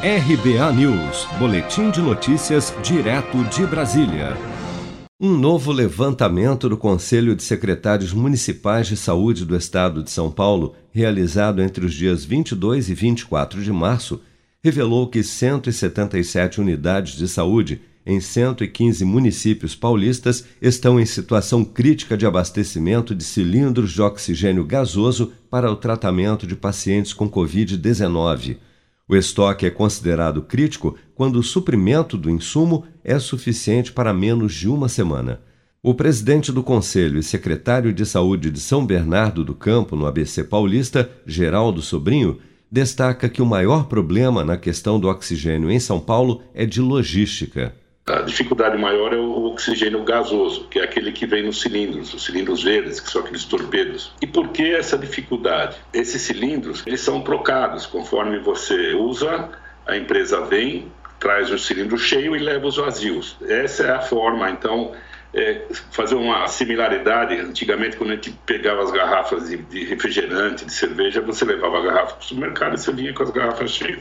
RBA News, Boletim de Notícias, direto de Brasília. Um novo levantamento do Conselho de Secretários Municipais de Saúde do Estado de São Paulo, realizado entre os dias 22 e 24 de março, revelou que 177 unidades de saúde em 115 municípios paulistas estão em situação crítica de abastecimento de cilindros de oxigênio gasoso para o tratamento de pacientes com Covid-19. O estoque é considerado crítico quando o suprimento do insumo é suficiente para menos de uma semana. O presidente do Conselho e secretário de Saúde de São Bernardo do Campo, no ABC Paulista, Geraldo Sobrinho, destaca que o maior problema na questão do oxigênio em São Paulo é de logística. A dificuldade maior é o oxigênio gasoso, que é aquele que vem nos cilindros, os cilindros verdes, que são aqueles torpedos. E por que essa dificuldade? Esses cilindros, eles são trocados conforme você usa, a empresa vem, traz o cilindro cheio e leva os vazios. Essa é a forma, então, é, fazer uma similaridade. Antigamente, quando a gente pegava as garrafas de, refrigerante, de cerveja, você levava a garrafa para o supermercado e você vinha com as garrafas cheias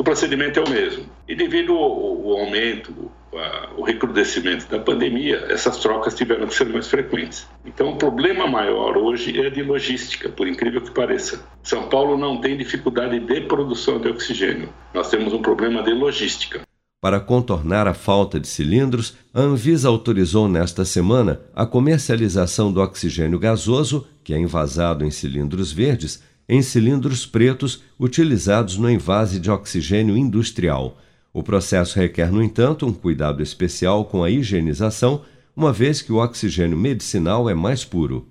o procedimento é o mesmo. E devido ao aumento, ao recrudescimento da pandemia, essas trocas tiveram que ser mais frequentes. Então, o problema maior hoje é de logística, por incrível que pareça. São Paulo não tem dificuldade de produção de oxigênio. Nós temos um problema de logística. Para contornar a falta de cilindros, a Anvisa autorizou nesta semana a comercialização do oxigênio gasoso, que é envasado em cilindros verdes, em cilindros pretos utilizados no envase de oxigênio industrial. O processo requer, no entanto, um cuidado especial com a higienização, uma vez que o oxigênio medicinal é mais puro.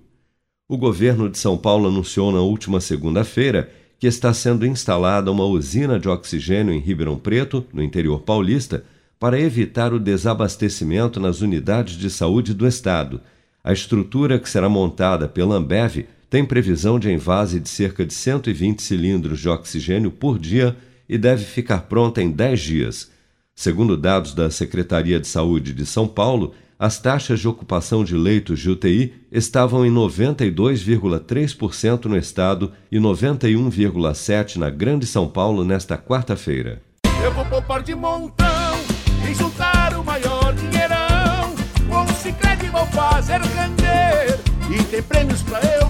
O governo de São Paulo anunciou na última segunda-feira que está sendo instalada uma usina de oxigênio em Ribeirão Preto, no interior paulista, para evitar o desabastecimento nas unidades de saúde do estado. A estrutura que será montada pela Ambev tem previsão de envase de cerca de 120 cilindros de oxigênio por dia e deve ficar pronta em 10 dias. Segundo dados da Secretaria de Saúde de São Paulo, as taxas de ocupação de leitos de UTI estavam em 92,3% no estado e 91,7% na Grande São Paulo nesta quarta-feira. Eu vou poupar de montão e juntar o maior dinheirão. Com o Cicred vou fazer render e tem prêmios pra eu